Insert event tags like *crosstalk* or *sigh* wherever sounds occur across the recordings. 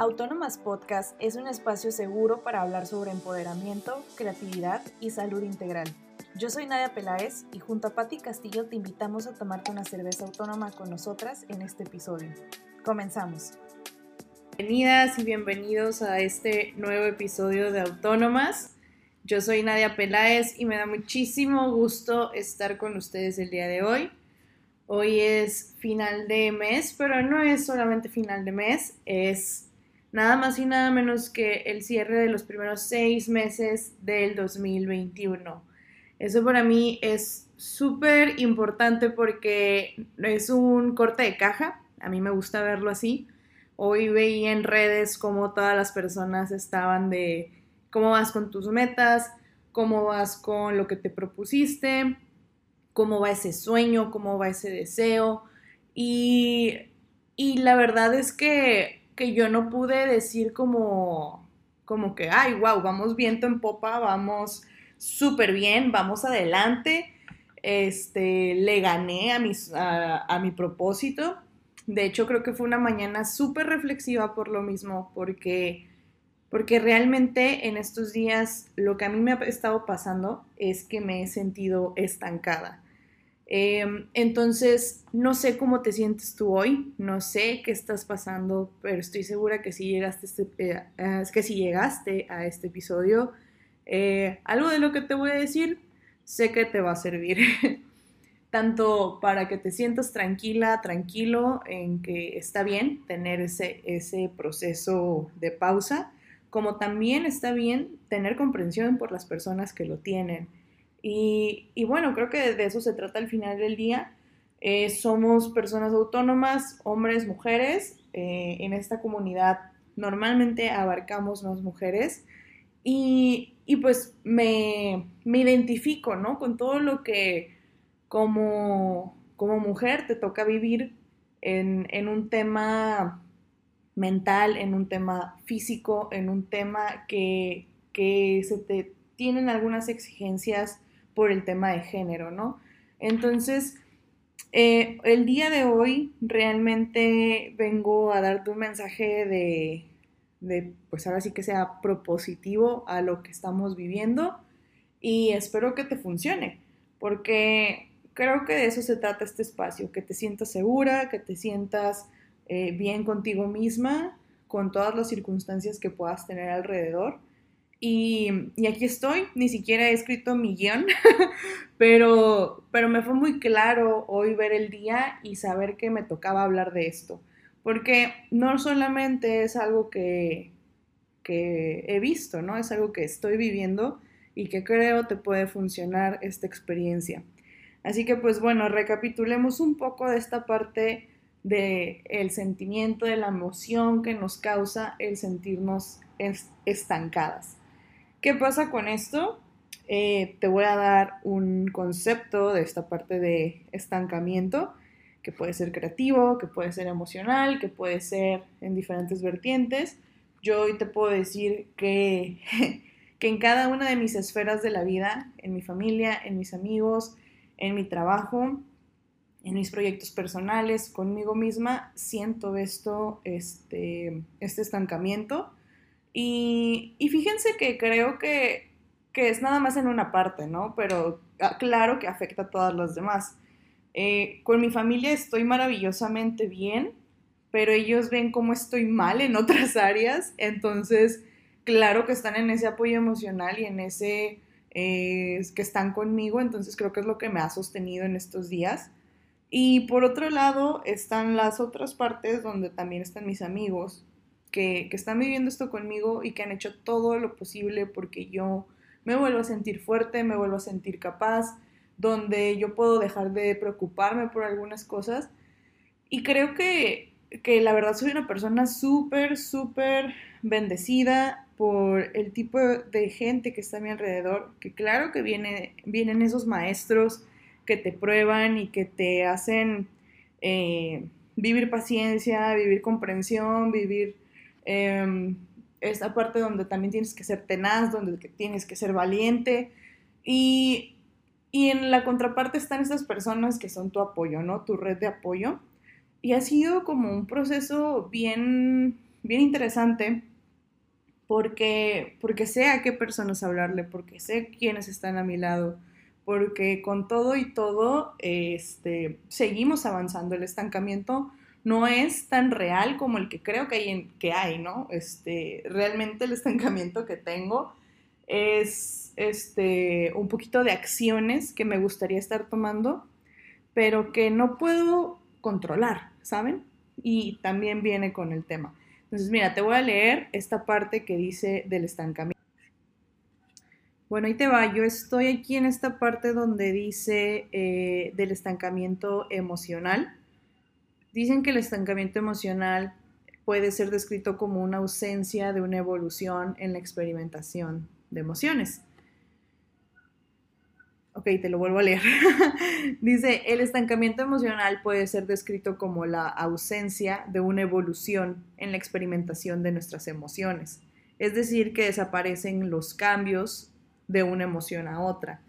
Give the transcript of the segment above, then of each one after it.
Autónomas Podcast es un espacio seguro para hablar sobre empoderamiento, creatividad y salud integral. Yo soy Nadia Peláez y junto a Patti Castillo te invitamos a tomarte una cerveza autónoma con nosotras en este episodio. Comenzamos. Bienvenidas y bienvenidos a este nuevo episodio de Autónomas. Yo soy Nadia Peláez y me da muchísimo gusto estar con ustedes el día de hoy. Hoy es final de mes, pero no es solamente final de mes, es nada más y nada menos que el cierre de los primeros seis meses del 2021. Eso para mí es súper importante porque es un corte de caja, a mí me gusta verlo así. Hoy veía en redes cómo todas las personas estaban de cómo vas con tus metas, cómo vas con lo que te propusiste, cómo va ese sueño, cómo va ese deseo. Y, y la verdad es que que yo no pude decir como, como que, ay, wow, vamos viento en popa, vamos súper bien, vamos adelante. Este, le gané a, mis, a, mi propósito. De hecho, creo que fue una mañana súper reflexiva por lo mismo, porque, porque realmente en estos días lo que a mí me ha estado pasando es que me he sentido estancada. Em, entonces, no sé cómo te sientes tú hoy, no sé qué estás pasando, pero estoy segura que si llegaste, este, eh, llegaste a este episodio, eh, algo de lo que te voy a decir, sé que te va a servir. *laughs* Tanto para que te sientas tranquila, tranquilo en que está bien tener ese proceso de pausa, como también está bien tener comprensión por las personas que lo tienen y, bueno, creo que de eso se trata al final del día. Eh, somos personas autónomas, hombres, mujeres. Eh, en esta comunidad normalmente abarcamos más mujeres. Y, pues me, identifico, ¿no? Con todo lo que como, como mujer te toca vivir en, en un tema mental, en un tema físico, en un tema que, que se te tienen algunas exigencias por el tema de género, ¿no? Entonces, eh, el día de hoy realmente vengo a darte un mensaje de, de, pues ahora sí que sea propositivo a lo que estamos viviendo y espero que te funcione, porque creo que de eso se trata este espacio, que te sientas segura, que te sientas eh, bien contigo misma, con todas las circunstancias que puedas tener alrededor y, aquí estoy, ni siquiera he escrito mi guion, *laughs* pero, pero me fue muy claro hoy ver el día y saber que me tocaba hablar de esto, porque no solamente es algo que, que he visto, ¿no? Es algo que estoy viviendo y que creo te puede funcionar esta experiencia. Así que pues bueno, recapitulemos un poco de esta parte del el sentimiento, de la emoción que nos causa el sentirnos estancadas. ¿Qué pasa con esto? Eh, te voy a dar un concepto de esta parte de estancamiento, que puede ser creativo, que puede ser emocional, que puede ser en diferentes vertientes. Yo hoy te puedo decir que, *laughs* que en cada una de mis esferas de la vida, en mi familia, en mis amigos, en mi trabajo, en mis proyectos personales, conmigo misma, siento esto, este, este estancamiento y, fíjense que creo que, es nada más en una parte, ¿no? Pero claro que afecta a todas las demás. Eh, con mi familia estoy maravillosamente bien, pero ellos ven cómo estoy mal en otras *laughs* áreas, entonces claro que están en ese apoyo emocional y en ese eh, que están conmigo, entonces creo que es lo que me ha sostenido en estos días. Y por otro lado están las otras partes donde también están mis amigos, que, están viviendo esto conmigo y que han hecho todo lo posible porque yo me vuelvo a sentir fuerte, me vuelvo a sentir capaz, donde yo puedo dejar de preocuparme por algunas cosas. Y creo que, que la verdad soy una persona súper, súper bendecida por el tipo de gente que está a mi alrededor, que claro que viene, vienen esos maestros que te prueban y que te hacen eh, vivir paciencia, vivir comprensión, vivir eh, esta parte donde también tienes que ser tenaz, donde tienes que ser valiente. Y, y en la contraparte están estas personas que son tu apoyo, ¿no? Tu red de apoyo. Y ha sido como un proceso bien, bien interesante porque, porque sé a qué personas hablarle, porque sé quiénes están a mi lado, porque con todo y todo este, seguimos avanzando. El estancamiento no es tan real como el que creo que hay, que hay ¿no? Este, realmente el estancamiento que tengo es este, un poquito de acciones que me gustaría estar tomando, pero que no puedo controlar, ¿saben? Y también viene con el tema. Entonces, mira, te voy a leer esta parte que dice del estancamiento. Bueno, ahí te va. Yo estoy aquí en esta parte donde dice eh, del estancamiento emocional. Dicen que el estancamiento emocional puede ser descrito como una ausencia de una evolución en la experimentación de emociones. Ok, te lo vuelvo a leer. *laughs* Dice, el estancamiento emocional puede ser descrito como la ausencia de una evolución en la experimentación de nuestras emociones. Es decir, que desaparecen los cambios de una emoción a otra.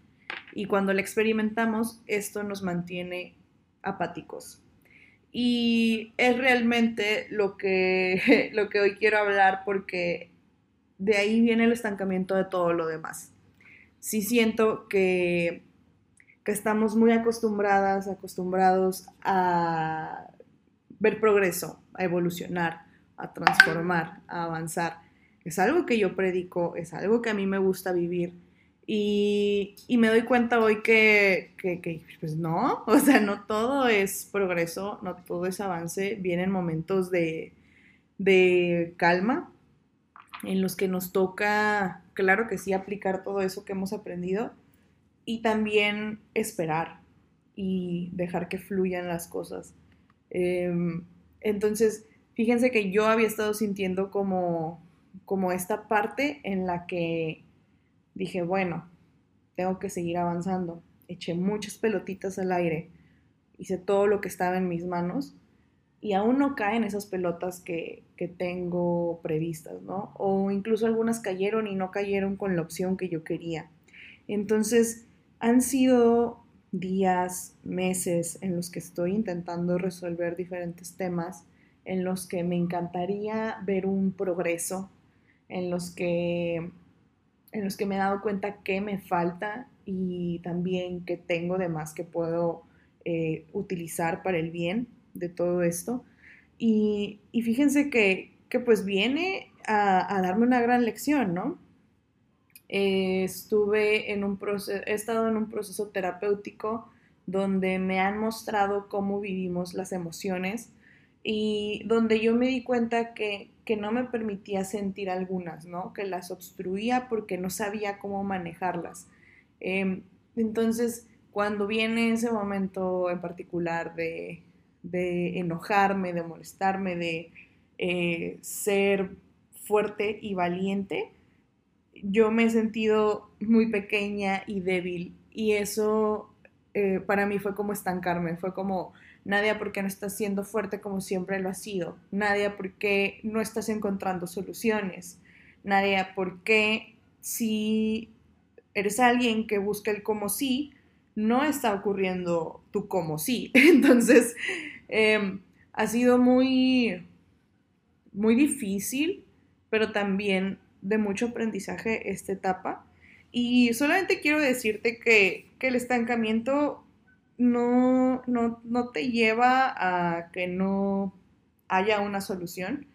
Y cuando la experimentamos, esto nos mantiene apáticos. Y es realmente lo que, *laughs* lo que hoy quiero hablar porque de ahí viene el estancamiento de todo lo demás sí siento que, estamos muy acostumbradas, acostumbrados a ver progreso, a evolucionar, a transformar, a avanzar. Es algo que yo predico, es algo que a mí me gusta vivir. Y, me doy cuenta hoy que, pues no, *laughs* o sea, no todo es progreso, no todo es avance, vienen momentos de, de calma en los que nos toca claro que sí, aplicar todo eso que hemos aprendido y también esperar y dejar que fluyan las cosas. Em, entonces, fíjense que yo había estado sintiendo como, como esta parte en la que dije, bueno, tengo que seguir avanzando. Eché muchas pelotitas al aire, hice todo lo que estaba en mis manos y aún no caen esas pelotas que, tengo previstas, ¿no? O incluso algunas cayeron y no cayeron con la opción que yo quería. Entonces, han sido días, meses en los que estoy intentando resolver diferentes temas, en los que me encantaría ver un progreso, en los que, en los que me he dado cuenta que me falta y también que tengo de más que puedo eh, utilizar para el bien de todo esto. Y, fíjense que, pues viene a, darme una gran lección, ¿no? Eh, estuve en un proceso, he estado en un proceso terapéutico donde me han mostrado cómo vivimos las emociones y donde yo me di cuenta que, no me permitía sentir algunas, ¿no? Que las obstruía porque no sabía cómo manejarlas. Em, entonces, cuando viene ese momento en particular de, de enojarme, de molestarme, de eh, ser fuerte y valiente, yo me he sentido muy pequeña y débil y eso eh, para mí fue como estancarme, fue como, Nadia, ¿por qué no estás siendo fuerte como siempre lo has sido? Nadia, ¿por qué no estás encontrando soluciones? Nadia, ¿por qué si eres alguien que busca el como sí, no está ocurriendo tú como sí. *laughs* Entonces, em, ha sido muy, muy difícil, pero también de mucho aprendizaje esta etapa. Y solamente quiero decirte que, el estancamiento no, no, no te lleva a que no haya una solución.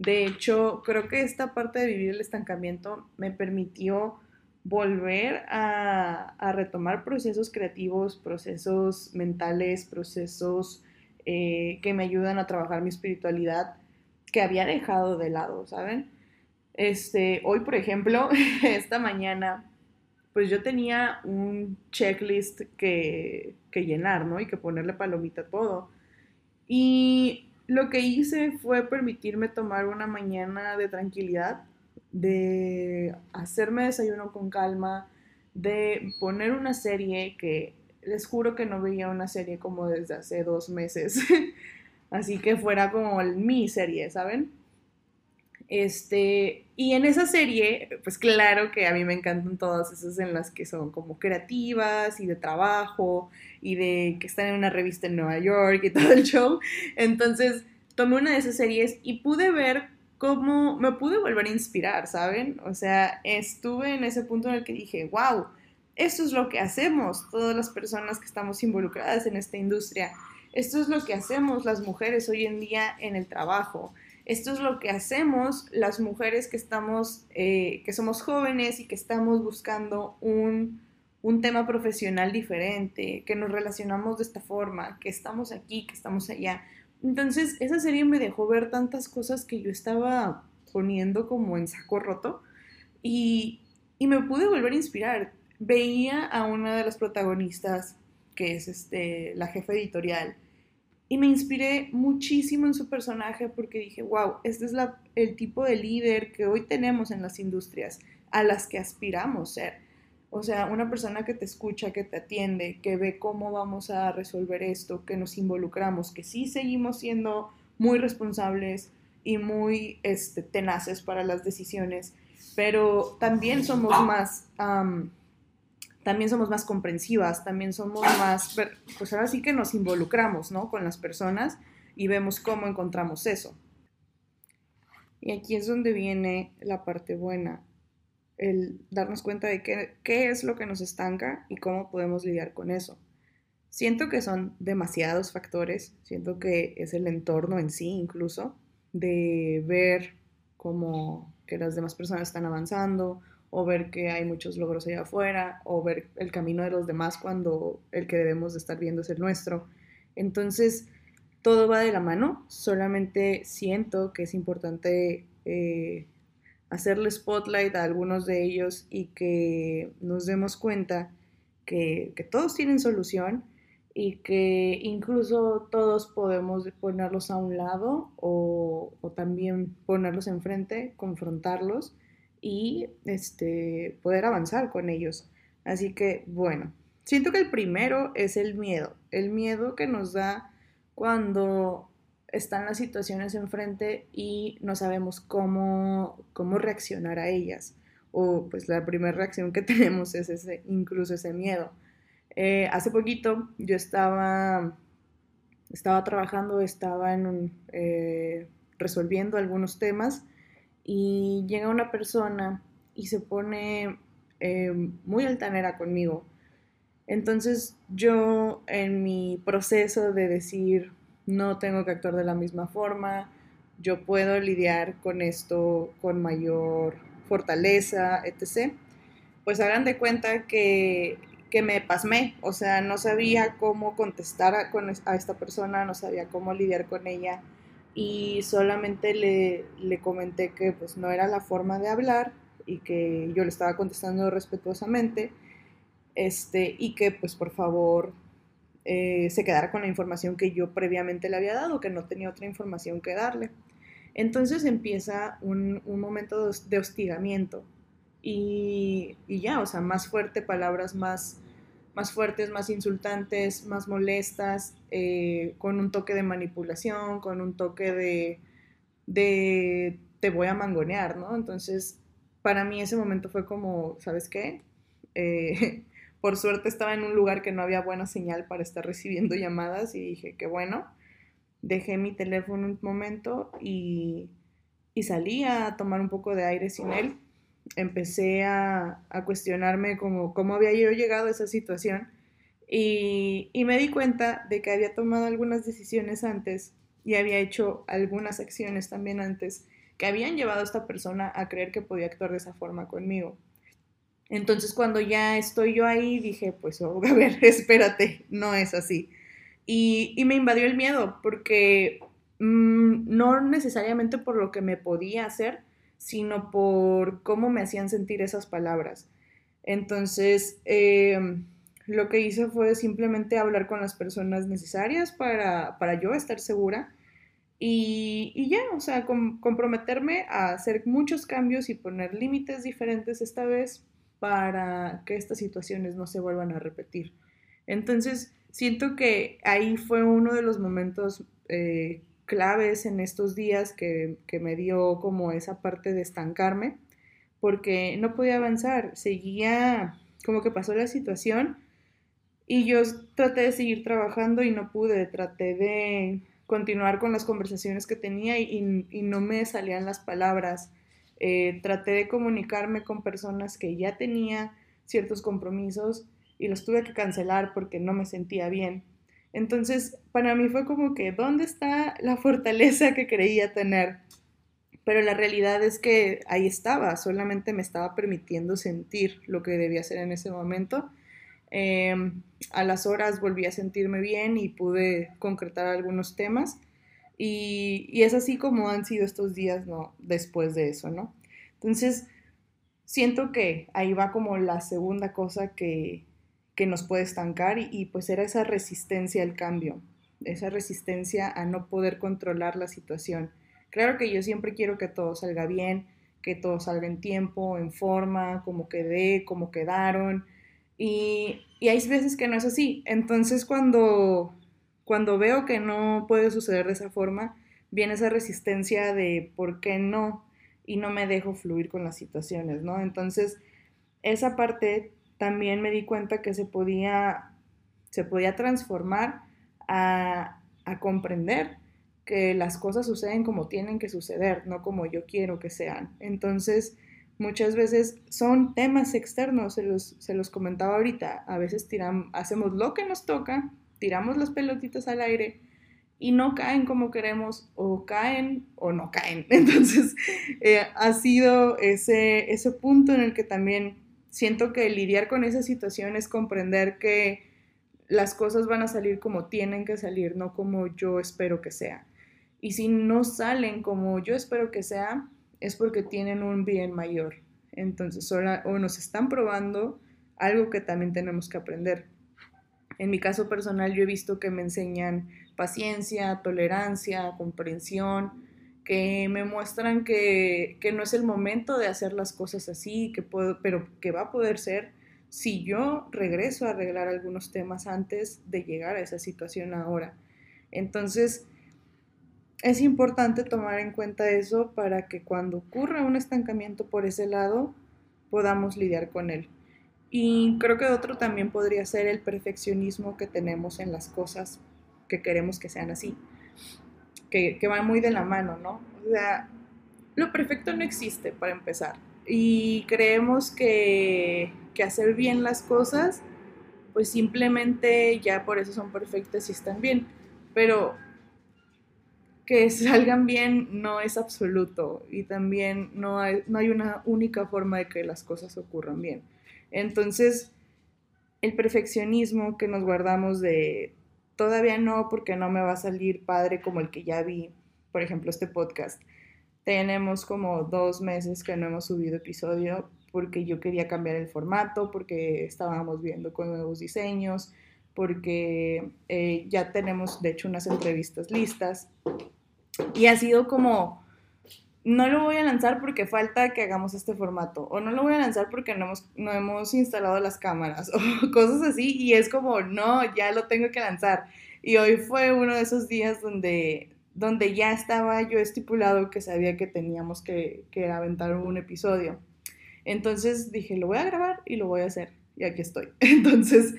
De hecho, creo que esta parte de vivir el estancamiento me permitió volver a, retomar procesos creativos, procesos mentales, procesos eh, que me ayudan a trabajar mi espiritualidad que había dejado de lado, ¿saben? Este, hoy, por ejemplo, *laughs* esta mañana, pues yo tenía un checklist que, que llenar, ¿no? Y que ponerle palomita todo. Y lo que hice fue permitirme tomar una mañana de tranquilidad de hacerme desayuno con calma, de poner una serie que les juro que no veía una serie como desde hace dos meses. *laughs* Así que fuera como mi serie, ¿saben? Este, y en esa serie, pues claro que a mí me encantan todas esas en las que son como creativas y de trabajo y de que están en una revista en Nueva York y *laughs* todo el show. Entonces, tomé una de esas series y pude ver cómo me pude volver a inspirar, ¿saben? O sea, estuve en ese punto en el que dije, wow, esto es lo que hacemos todas las personas que estamos involucradas en esta industria. Esto es lo que hacemos las mujeres hoy en día en el trabajo. Esto es lo que hacemos las mujeres que estamos, eh, que somos jóvenes y que estamos buscando un, un tema profesional diferente, que nos relacionamos de esta forma, que estamos aquí, que estamos allá. Entonces, esa serie me dejó ver tantas cosas que yo estaba poniendo como en saco roto y, y me pude volver a inspirar veía a una de las protagonistas, que es este, la jefa editorial, y me inspiré muchísimo en su personaje porque dije, wow, este es la, el tipo de líder que hoy tenemos en las industrias, a las que aspiramos ser. O sea, una persona que te escucha, que te atiende, que ve cómo vamos a resolver esto, que nos involucramos, que sí seguimos siendo muy responsables y muy este, tenaces para las decisiones, pero también somos más también somos más comprensivas, también somos más, pues ahora sí que nos involucramos, ¿no? Con las personas y vemos cómo encontramos eso. Y aquí es donde viene la parte buena, el darnos cuenta de qué, qué es lo que nos estanca y cómo podemos lidiar con eso. Siento que son demasiados factores, siento que es el entorno en sí incluso, de ver cómo que las demás personas están avanzando, o ver que hay muchos logros allá afuera, o ver el camino de los demás cuando el que debemos de estar viendo es el nuestro. Entonces, todo va de la mano, solamente siento que es importante eh, hacerle spotlight a algunos de ellos y que nos demos cuenta que, todos tienen solución y que incluso todos podemos ponerlos a un lado o, o también ponerlos enfrente, confrontarlos y este, poder avanzar con ellos. Así que, bueno, siento que el primero es el miedo, el miedo que nos da cuando están las situaciones enfrente y no sabemos cómo, cómo reaccionar a ellas. O pues la primera reacción que *laughs* tenemos es ese, incluso ese miedo. Eh, hace poquito yo estaba, estaba trabajando, estaba eh, resolviendo algunos temas y llega una persona y se pone eh, muy altanera conmigo. Entonces yo en mi proceso de decir no tengo que actuar de la misma forma, yo puedo lidiar con esto con mayor fortaleza, etc. Pues hagan de cuenta que, que me pasmé, o sea, no sabía cómo contestar a, a esta persona, no sabía cómo lidiar con ella y solamente le, le, comenté que pues no era la forma de hablar y que yo le estaba contestando respetuosamente este, y que pues por favor eh, se quedara con la información que yo previamente le había dado, que no tenía otra información que darle. Entonces empieza un, un momento de hostigamiento y, y, ya, o sea, más fuerte, palabras más más fuertes, más insultantes, más molestas, eh, con un toque de manipulación, con un toque de, te voy a mangonear, ¿no? Entonces, para mí ese momento fue como, ¿sabes qué? Eh, *laughs* por suerte estaba en un lugar que no había buena señal para estar recibiendo llamadas y dije, qué bueno, dejé mi teléfono un momento y, y salí a tomar un poco de aire sin él empecé a, cuestionarme como cómo había yo llegado a esa situación y, me di cuenta de que había tomado algunas decisiones antes y había hecho algunas acciones también antes que habían llevado a esta persona a creer que podía actuar de esa forma conmigo. Entonces cuando ya estoy yo ahí dije, pues oh, *laughs* a ver, espérate, no es así. Y, me invadió el miedo porque mm, no necesariamente por lo que me podía hacer, sino por cómo me hacían sentir esas palabras. Entonces, em, lo que hice fue simplemente hablar con las personas necesarias para, yo estar segura y, ya, o sea, comprometerme a hacer muchos cambios y poner límites diferentes esta vez para que estas situaciones no se vuelvan a repetir. Entonces, siento que ahí fue uno de los momentos eh, claves en estos días que, me dio como esa parte de estancarme, porque no podía avanzar, seguía como que pasó la situación y yo traté de seguir trabajando y no pude, traté de continuar con las conversaciones que tenía y, no me salían las palabras. Eh, traté de comunicarme con personas que ya tenía ciertos compromisos y los tuve que cancelar porque no me sentía bien. Entonces, para mí fue como que, ¿dónde está la fortaleza que creía tener? Pero la realidad es que ahí estaba, solamente me estaba permitiendo sentir lo que debía hacer en ese momento. Em, a las horas volví a sentirme bien y pude concretar algunos temas. Y, y, es así como han sido estos días, ¿no? Después de eso, ¿no? Entonces, siento que ahí va como la segunda cosa que, que nos puede estancar y, pues era esa resistencia al cambio, esa resistencia a no poder controlar la situación. Claro que yo siempre quiero que todo salga bien, que todo salga en tiempo, en forma, como quedé, como quedaron. Y, y hay veces que no es así. Entonces cuando, cuando veo que no puede suceder de esa forma, viene esa resistencia de por qué no y no me dejo fluir con las situaciones, ¿no? Entonces, esa parte también me di cuenta que se podía, se podía transformar a, a comprender que las cosas suceden como tienen que suceder, no como yo quiero que sean. Entonces, muchas veces son temas externos, se los, se los comentaba ahorita, a veces hacemos lo que nos toca, tiramos las pelotitas al aire y no caen como queremos o caen o no caen. *laughs* Entonces, eh, ha sido ese, ese punto en el que también siento que lidiar con esa situación es comprender que las cosas van a salir como tienen que salir, no como yo espero que sea. Y si no salen como yo espero que sea, es porque tienen un bien mayor. Entonces, o nos están probando algo que también tenemos que aprender. En mi caso personal, yo he visto que me enseñan paciencia, tolerancia, comprensión, que me muestran que, que no es el momento de hacer las cosas así, que puedo, pero que va a poder ser si yo regreso a arreglar algunos temas antes de llegar a esa situación ahora. Entonces, es importante tomar en cuenta eso para que cuando ocurra un estancamiento por ese lado, podamos lidiar con él. Y creo que otro también podría ser el perfeccionismo que tenemos en las cosas que queremos que sean así, que, que van muy de la mano, ¿no? O sea, lo perfecto no existe para empezar. Y creemos que, que hacer bien las cosas, pues simplemente ya por eso son perfectas y están bien. Pero que *laughs* salgan bien no es absoluto y también no hay, no hay una única forma de que las cosas ocurran bien. Entonces, el perfeccionismo que nos guardamos de todavía no porque no me va a salir padre como el que ya vi, por ejemplo, este podcast. Tenemos como dos meses que no hemos subido episodio porque yo quería cambiar el formato, porque estábamos viendo con nuevos diseños, porque eh, ya tenemos de hecho unas entrevistas listas y ha sido como, no lo voy a lanzar porque falta que hagamos este formato, o no lo voy a lanzar porque no hemos, no hemos instalado las cámaras, *laughs* o cosas así, y es como, no, ya lo tengo que lanzar. Y hoy fue uno de esos días donde, donde ya estaba yo estipulado que sabía que teníamos que, que aventar un episodio. Entonces dije, lo voy a grabar y lo voy a hacer. Y aquí estoy. *laughs* Entonces,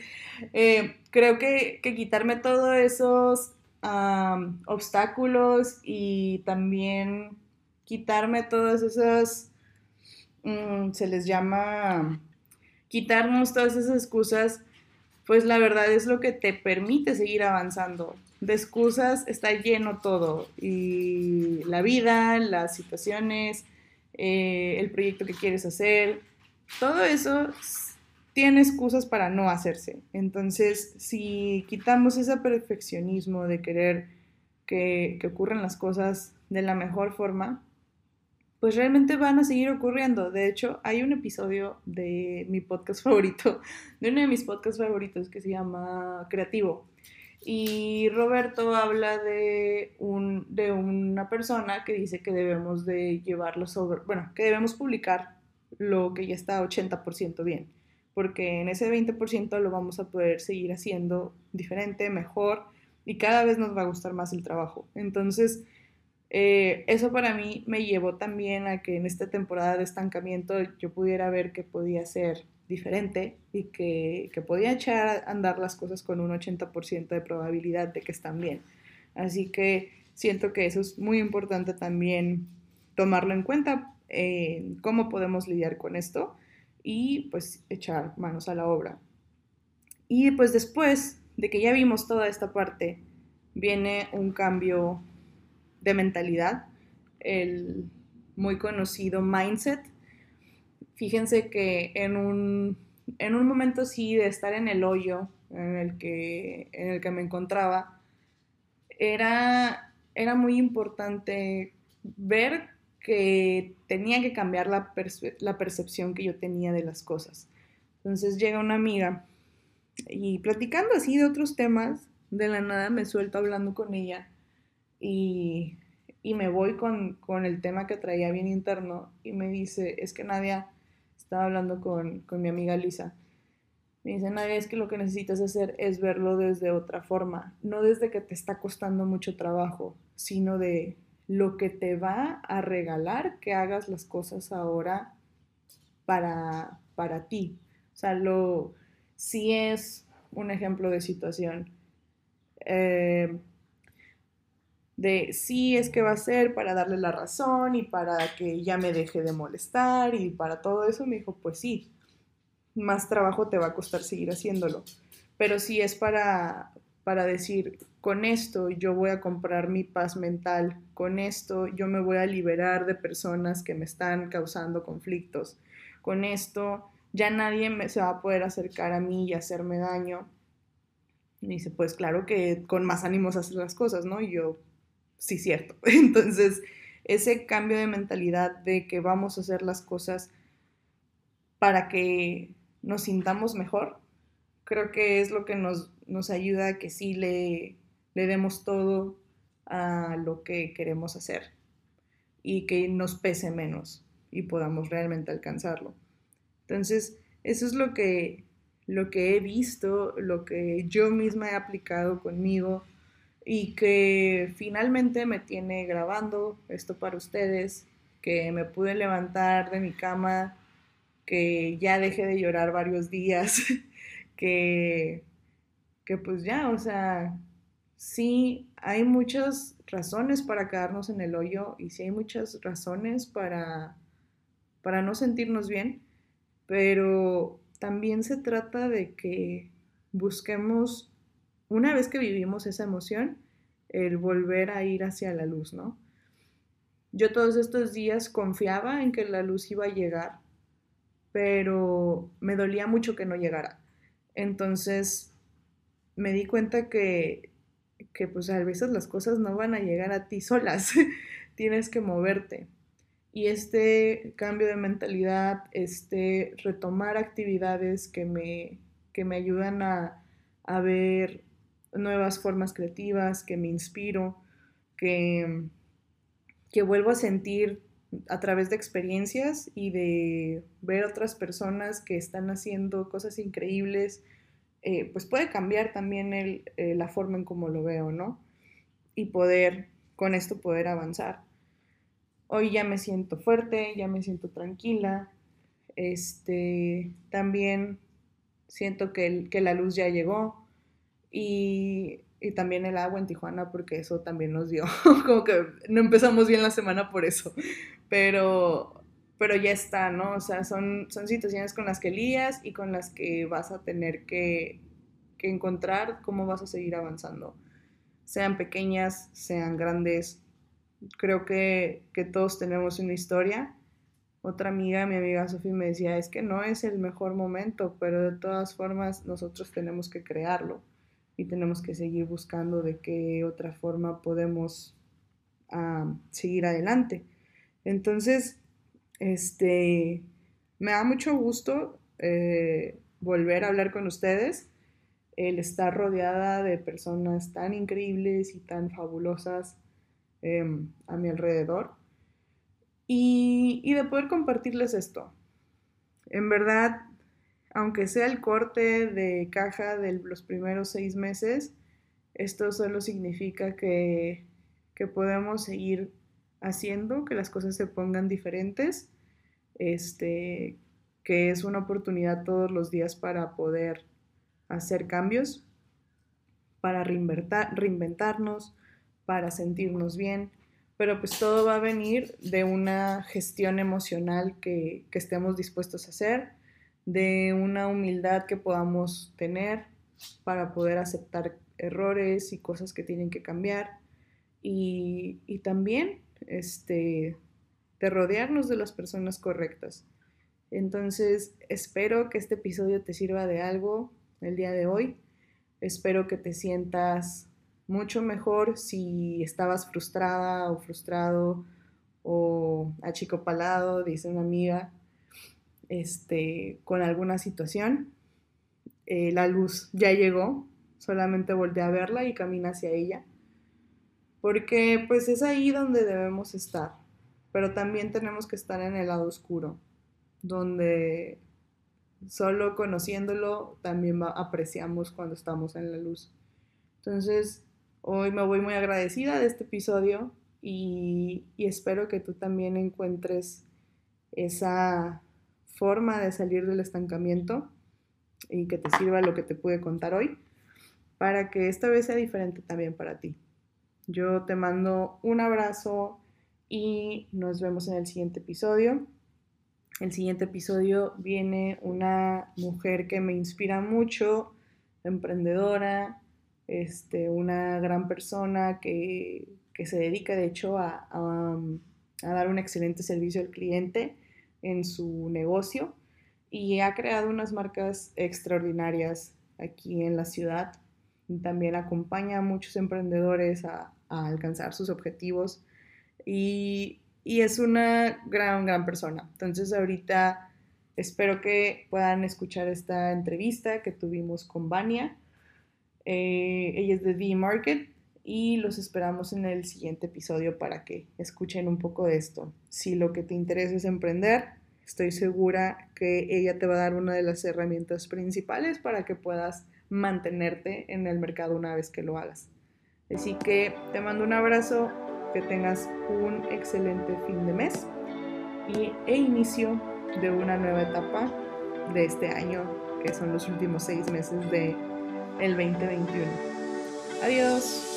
eh, creo que, que quitarme todos esos obstáculos y también quitarme todas esas, mm, se les llama, quitarnos todas esas excusas, pues la verdad es lo que te permite seguir avanzando. De excusas está lleno todo y la vida, las situaciones, eh, el proyecto que quieres hacer, todo eso tiene excusas para no hacerse. Entonces, si quitamos ese perfeccionismo de querer que, que ocurran las cosas de la mejor forma, pues realmente van a seguir ocurriendo. De hecho, hay un episodio de mi podcast *laughs* favorito, de uno de mis podcasts favoritos que se llama Creativo. Y Roberto habla de, un, de una persona que dice que debemos de llevarlo sobre, bueno, que debemos publicar lo que ya está 80% bien porque en ese 20% lo vamos a poder seguir haciendo diferente, mejor y cada vez nos va a gustar más el trabajo. Entonces, eh, eso para mí me llevó también a que en esta temporada de estancamiento yo pudiera ver que podía ser diferente y que, que podía echar a andar las cosas con un 80% de probabilidad de que están bien. Así que siento que eso es muy importante también tomarlo en cuenta, en cómo podemos lidiar con esto y pues echar manos a la obra. Y pues después de que ya vimos toda esta parte, viene un cambio de mentalidad, el muy conocido mindset. Fíjense que en un, en un momento sí de estar en el hoyo en el que, en el que me encontraba, era, era muy importante ver que tenía que cambiar la, la percepción que yo tenía de las cosas. Entonces llega una amiga y platicando así de otros temas, de la nada me suelto hablando con ella y, me voy con, el tema que traía bien interno y me dice, es que Nadia, estaba hablando con, con mi amiga Lisa, me dice, Nadia, es que lo que necesitas hacer es verlo desde otra forma, no desde que te está costando mucho trabajo, sino de lo que te va a regalar que hagas las cosas ahora para, para ti. O sea, lo, si es un ejemplo de situación. Eh, de sí es que va a ser para darle la razón y para que ya me deje de molestar y para todo eso, me dijo, pues sí, más trabajo te va a costar seguir haciéndolo. Pero si es para, para decir, con esto yo voy a comprar mi paz mental, con esto yo me voy a liberar de personas que me están causando conflictos, con esto ya nadie me, se va a poder acercar a mí y hacerme daño. Y dice, pues claro que con más ánimos hacer las cosas, ¿no? Y yo, sí, cierto. *laughs* Entonces, ese cambio de mentalidad de que vamos a hacer las cosas para que nos sintamos mejor, creo que es lo que nos, nos ayuda a que sí le, le demos todo a lo que queremos hacer y que nos pese menos y podamos realmente alcanzarlo. Entonces, eso es lo que, lo que he visto, lo que yo misma he aplicado conmigo y que finalmente me tiene grabando esto para ustedes, que me pude levantar de mi cama, que ya dejé de llorar varios días, *laughs* que, que pues ya, o sea, sí hay muchas razones para quedarnos en el hoyo y sí hay muchas razones para, para no sentirnos bien, pero también se trata de que busquemos, una vez que vivimos esa emoción, el volver a ir hacia la luz, ¿no? Yo todos estos días confiaba en que la luz iba a llegar, pero me dolía mucho que no llegara. Entonces me di cuenta que, que pues a veces las cosas no van a llegar a ti solas, *laughs* tienes que moverte. Y este cambio de mentalidad, este retomar actividades que me, que me ayudan a, ver nuevas formas creativas, que me inspiro, que, que vuelvo a sentir a través de experiencias y de ver otras personas que están haciendo cosas increíbles, eh, pues puede cambiar también el, eh, la forma en cómo lo veo, ¿no? Y poder, con esto poder avanzar. Hoy ya me siento fuerte, ya me siento tranquila. Este, también siento que, que la luz ya llegó y, y, también el agua en Tijuana porque eso también nos dio. *laughs* Como que no empezamos bien la semana por eso, pero, pero ya está, ¿no? O sea, son, son situaciones con las que lías y con las que vas a tener que, que encontrar cómo vas a seguir avanzando. Sean pequeñas, sean grandes, creo que, todos tenemos una historia. Otra amiga, mi amiga Sofía, me decía, es que no es el mejor momento, pero de todas formas nosotros tenemos que crearlo y tenemos que seguir buscando de qué otra forma podemos seguir adelante. Entonces, este, me da mucho gusto eh, volver a hablar con ustedes, el estar rodeada de personas tan increíbles y tan fabulosas Em, a mi alrededor y, de poder compartirles esto. En verdad, aunque sea el corte de caja de los primeros seis meses, esto solo significa que, que podemos seguir haciendo que las cosas se pongan diferentes, este, que es una oportunidad todos los días para poder hacer cambios, para reinventarnos, para sentirnos bien, pero pues todo va a venir de una gestión emocional que, que estemos dispuestos a hacer, de una humildad que podamos tener para poder aceptar errores y cosas que tienen que cambiar y, y también este, de rodearnos de las personas correctas. Entonces, espero que este episodio te sirva de algo el día de hoy. Espero que te sientas mucho mejor si estabas frustrada o frustrado o achicopalado, dice una amiga, este, con alguna situación. Eh, la luz ya llegó, solamente voltea a verla y camina hacia ella, porque pues es ahí donde debemos estar, pero también tenemos que estar en el lado oscuro, donde solo conociéndolo también apreciamos cuando estamos en la luz. Entonces, hoy me voy muy agradecida de este episodio y espero que tú también encuentres esa forma de salir del estancamiento y que te sirva lo que te pude contar hoy para que esta vez sea diferente también para ti. Yo te mando un abrazo y nos vemos en el siguiente episodio. El siguiente episodio viene una mujer que me inspira mucho, emprendedora, este, una gran persona que, se dedica de hecho a, a dar un excelente servicio al cliente en su negocio y ha creado unas marcas extraordinarias aquí en la ciudad. Y también acompaña a muchos emprendedores a, alcanzar sus objetivos y, es una gran, gran persona. Entonces ahorita espero que puedan escuchar esta entrevista que tuvimos con Vania. Eh, ella es de The Market y los esperamos en el siguiente episodio para que escuchen un poco de esto. Si lo que te interesa es emprender, Estoy segura que ella te va a dar una de las herramientas principales para que puedas mantenerte en el mercado una vez que lo hagas. Así que te mando un abrazo, que tengas un excelente fin de mes y, e inicio de una nueva etapa de este año, que son los últimos seis meses de el 2021. Adiós.